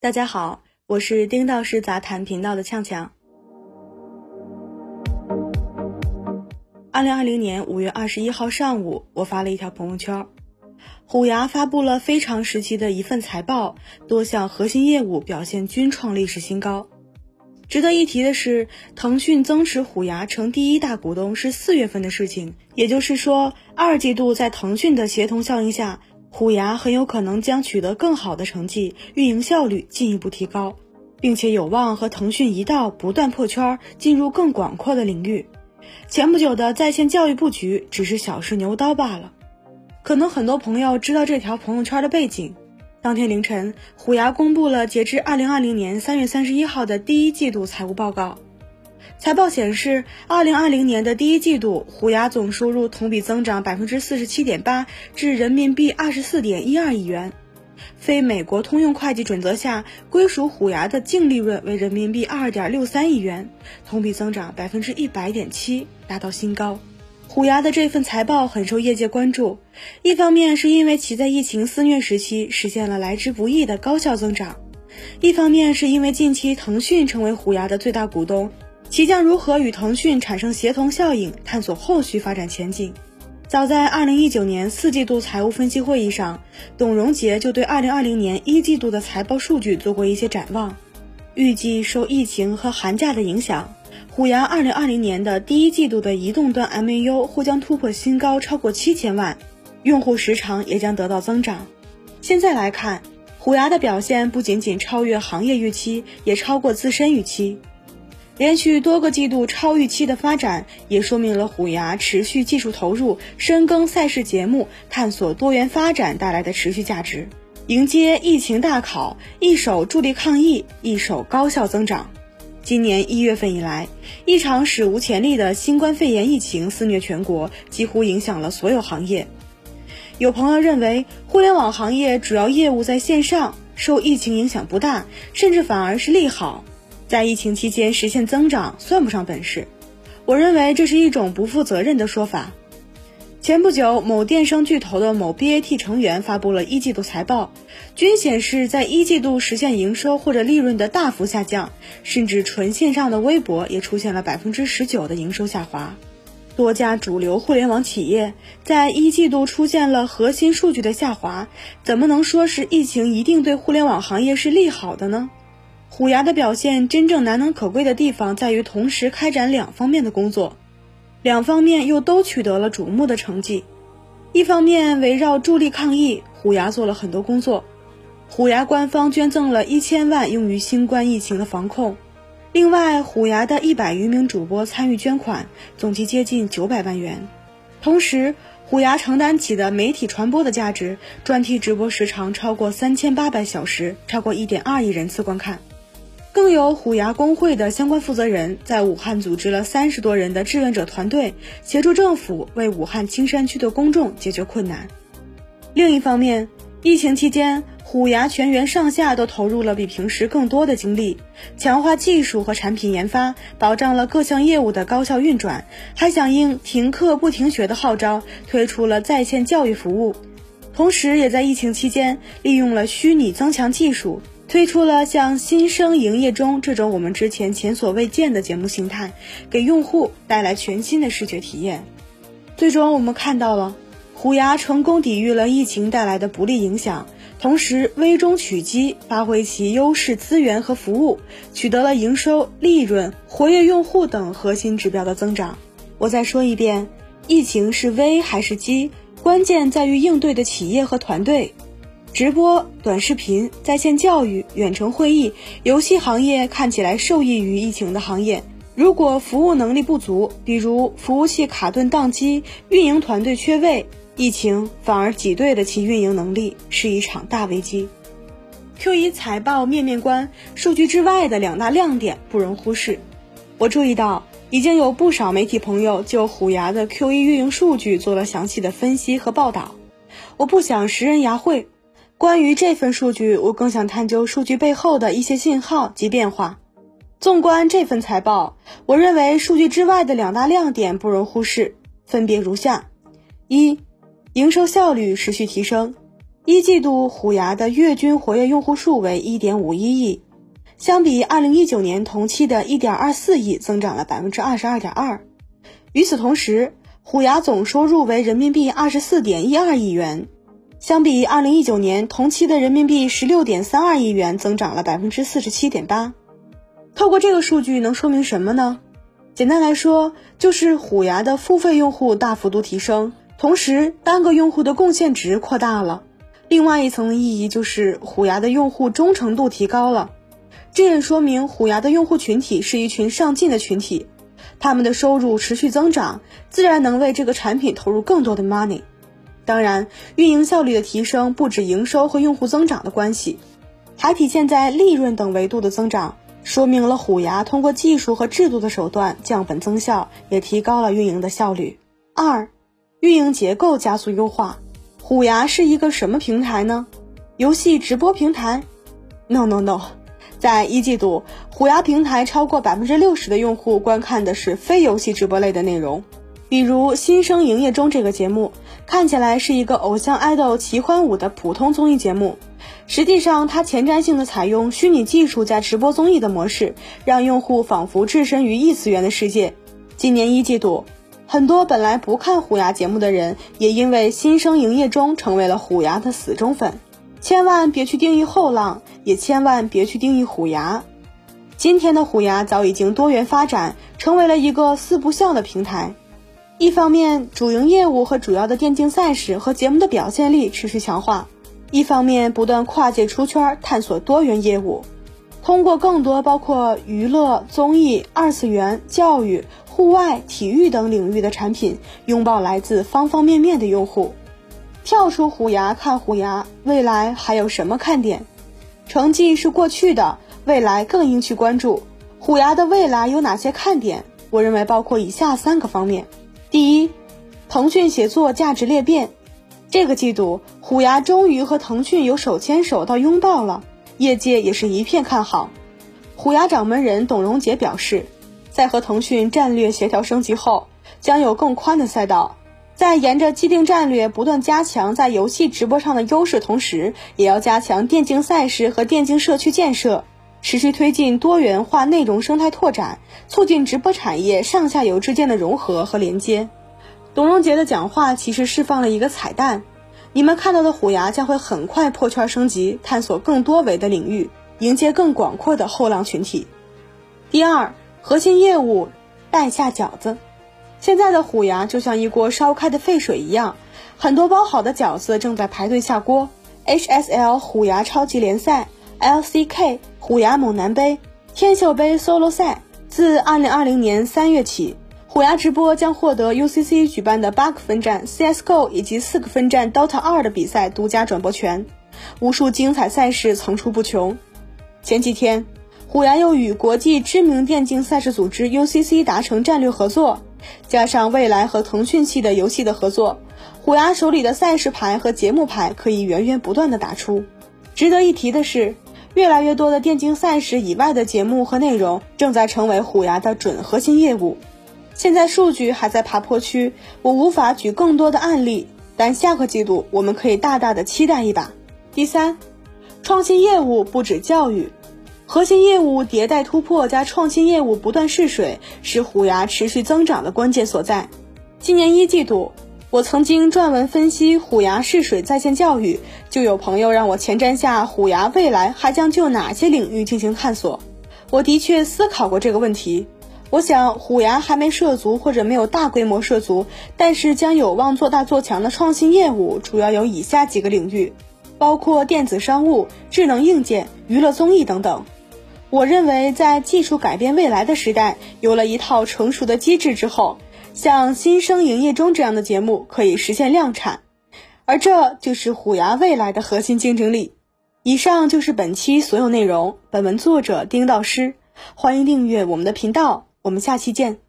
大家好，我是丁道士杂谈频道的呛呛。二零二零年五月二十一号上午，我发了一条朋友圈，虎牙发布了非常时期的一份财报，多项核心业务表现均创历史新高。值得一提的是，腾讯增持虎牙成第一大股东是四月份的事情，也就是说，二季度在腾讯的协同效应下。虎牙很有可能将取得更好的成绩，运营效率进一步提高，并且有望和腾讯一道不断破圈，进入更广阔的领域。前不久的在线教育布局只是小试牛刀罢了。可能很多朋友知道这条朋友圈的背景。当天凌晨，虎牙公布了截至二零二零年三月三十一号的第一季度财务报告。财报显示，二零二零年的第一季度，虎牙总收入同比增长百分之四十七点八，至人民币二十四点一二亿元。非美国通用会计准则下，归属虎牙的净利润为人民币二点六三亿元，同比增长百分之一百点七，达到新高。虎牙的这份财报很受业界关注，一方面是因为其在疫情肆虐时期实现了来之不易的高效增长，一方面是因为近期腾讯成为虎牙的最大股东。其将如何与腾讯产生协同效应？探索后续发展前景。早在二零一九年四季度财务分析会议上，董荣杰就对二零二零年一季度的财报数据做过一些展望。预计受疫情和寒假的影响，虎牙二零二零年的第一季度的移动端 MAU 或将突破新高，超过七千万，用户时长也将得到增长。现在来看，虎牙的表现不仅仅超越行业预期，也超过自身预期。连续多个季度超预期的发展，也说明了虎牙持续技术投入、深耕赛事节目、探索多元发展带来的持续价值。迎接疫情大考，一手助力抗疫，一手高效增长。今年一月份以来，一场史无前例的新冠肺炎疫情肆虐全国，几乎影响了所有行业。有朋友认为，互联网行业主要业务在线上，受疫情影响不大，甚至反而是利好。在疫情期间实现增长算不上本事，我认为这是一种不负责任的说法。前不久，某电商巨头的某 BAT 成员发布了一季度财报，均显示在一季度实现营收或者利润的大幅下降，甚至纯线上的微博也出现了百分之十九的营收下滑。多家主流互联网企业在一季度出现了核心数据的下滑，怎么能说是疫情一定对互联网行业是利好的呢？虎牙的表现真正难能可贵的地方在于同时开展两方面的工作，两方面又都取得了瞩目的成绩。一方面围绕助力抗疫，虎牙做了很多工作，虎牙官方捐赠了一千万用于新冠疫情的防控。另外，虎牙的一百余名主播参与捐款，总计接近九百万元。同时，虎牙承担起的媒体传播的价值，专题直播时长超过三千八百小时，超过一点二亿人次观看。更有虎牙工会的相关负责人在武汉组织了三十多人的志愿者团队，协助政府为武汉青山区的公众解决困难。另一方面，疫情期间，虎牙全员上下都投入了比平时更多的精力，强化技术和产品研发，保障了各项业务的高效运转，还响应停课不停学的号召，推出了在线教育服务，同时也在疫情期间利用了虚拟增强技术。推出了像《新生营业中》这种我们之前前所未见的节目形态，给用户带来全新的视觉体验。最终，我们看到了虎牙成功抵御了疫情带来的不利影响，同时危中取机，发挥其优势资源和服务，取得了营收、利润、活跃用户等核心指标的增长。我再说一遍，疫情是危还是机，关键在于应对的企业和团队。直播、短视频、在线教育、远程会议、游戏行业看起来受益于疫情的行业，如果服务能力不足，比如服务器卡顿宕机、运营团队缺位，疫情反而挤兑了其运营能力，是一场大危机。Q1 财报面面观，数据之外的两大亮点不容忽视。我注意到，已经有不少媒体朋友就虎牙的 Q1 运营数据做了详细的分析和报道，我不想食人牙慧。关于这份数据，我更想探究数据背后的一些信号及变化。纵观这份财报，我认为数据之外的两大亮点不容忽视，分别如下：一、营收效率持续提升。一季度虎牙的月均活跃用户数为1.51亿，相比2019年同期的1.24亿增长了22.2%。与此同时，虎牙总收入为人民币24.12亿元，相比2019年同期的人民币16.32亿元增长了47.8%。透过这个数据能说明什么呢？简单来说，就是虎牙的付费用户大幅度提升，同时单个用户的贡献值扩大了。另外一层意义就是虎牙的用户忠诚度提高了，这也说明虎牙的用户群体是一群上进的群体，他们的收入持续增长，自然能为这个产品投入更多的 money。当然，运营效率的提升不止营收和用户增长的关系，还体现在利润等维度的增长，说明了虎牙通过技术和制度的手段降本增效，也提高了运营的效率。二，运营结构加速优化。虎牙是一个什么平台呢？游戏直播平台？No No No，在一季度，虎牙平台超过百分之六十的用户观看的是非游戏直播类的内容，比如《新生营业中》这个节目，看起来是一个偶像爱豆奇欢舞的普通综艺节目，实际上它前瞻性的采用虚拟技术加直播综艺的模式，让用户仿佛置身于异次元的世界。今年一季度。很多本来不看虎牙节目的人，也因为新生营业中成为了虎牙的死忠粉。千万别去定义后浪，也千万别去定义虎牙。今天的虎牙早已经多元发展，成为了一个四不像的平台。一方面，主营业务和主要的电竞赛事和节目的表现力持续强化；一方面，不断跨界出圈，探索多元业务，通过更多包括娱乐、综艺、二次元、教育。户外、体育等领域的产品，拥抱来自方方面面的用户。跳出虎牙看虎牙，未来还有什么看点？成绩是过去的，未来更应去关注。虎牙的未来有哪些看点？我认为包括以下三个方面：第一，腾讯协作价值裂变。这个季度，虎牙终于和腾讯有手牵手到拥抱了，业界也是一片看好。虎牙掌门人董荣杰表示。在和腾讯战略协调升级后，将有更宽的赛道。在沿着既定战略不断加强在游戏直播上的优势同时，也要加强电竞赛事和电竞社区建设，持续推进多元化内容生态拓展，促进直播产业上下游之间的融合和连接。董荣杰的讲话其实释放了一个彩蛋：你们看到的虎牙将会很快破圈升级，探索更多维的领域，迎接更广阔的后浪群体。第二。核心业务带下饺子，现在的虎牙就像一锅烧开的沸水一样，很多包好的饺子正在排队下锅。HSL 虎牙超级联赛、LCK 虎牙猛男杯、天秀杯 Solo 赛，自2020年3月起，虎牙直播将获得 UCC 举办的八个分站 CS:GO 以及四个分站 Dota 2的比赛独家转播权，无数精彩赛事层出不穷。前几天。虎牙又与国际知名电竞赛事组织 UCC 达成战略合作，加上未来和腾讯系的游戏的合作，虎牙手里的赛事牌和节目牌可以源源不断的打出。值得一提的是，越来越多的电竞赛事以外的节目和内容正在成为虎牙的准核心业务。现在数据还在爬坡区，我无法举更多的案例，但下个季度我们可以大大的期待一把。第三，创新业务不止教育。核心业务迭代突破加创新业务不断试水，是虎牙持续增长的关键所在。今年一季度，我曾经撰文分析虎牙试水在线教育，就有朋友让我前瞻下虎牙未来还将就哪些领域进行探索。我的确思考过这个问题。我想虎牙还没涉足或者没有大规模涉足，但是将有望做大做强的创新业务，主要有以下几个领域，包括电子商务、智能硬件、娱乐综艺等等。我认为，在技术改变未来的时代，有了一套成熟的机制之后，像新生营业中这样的节目可以实现量产，而这就是虎牙未来的核心竞争力。以上就是本期所有内容。本文作者丁道师，欢迎订阅我们的频道，我们下期见。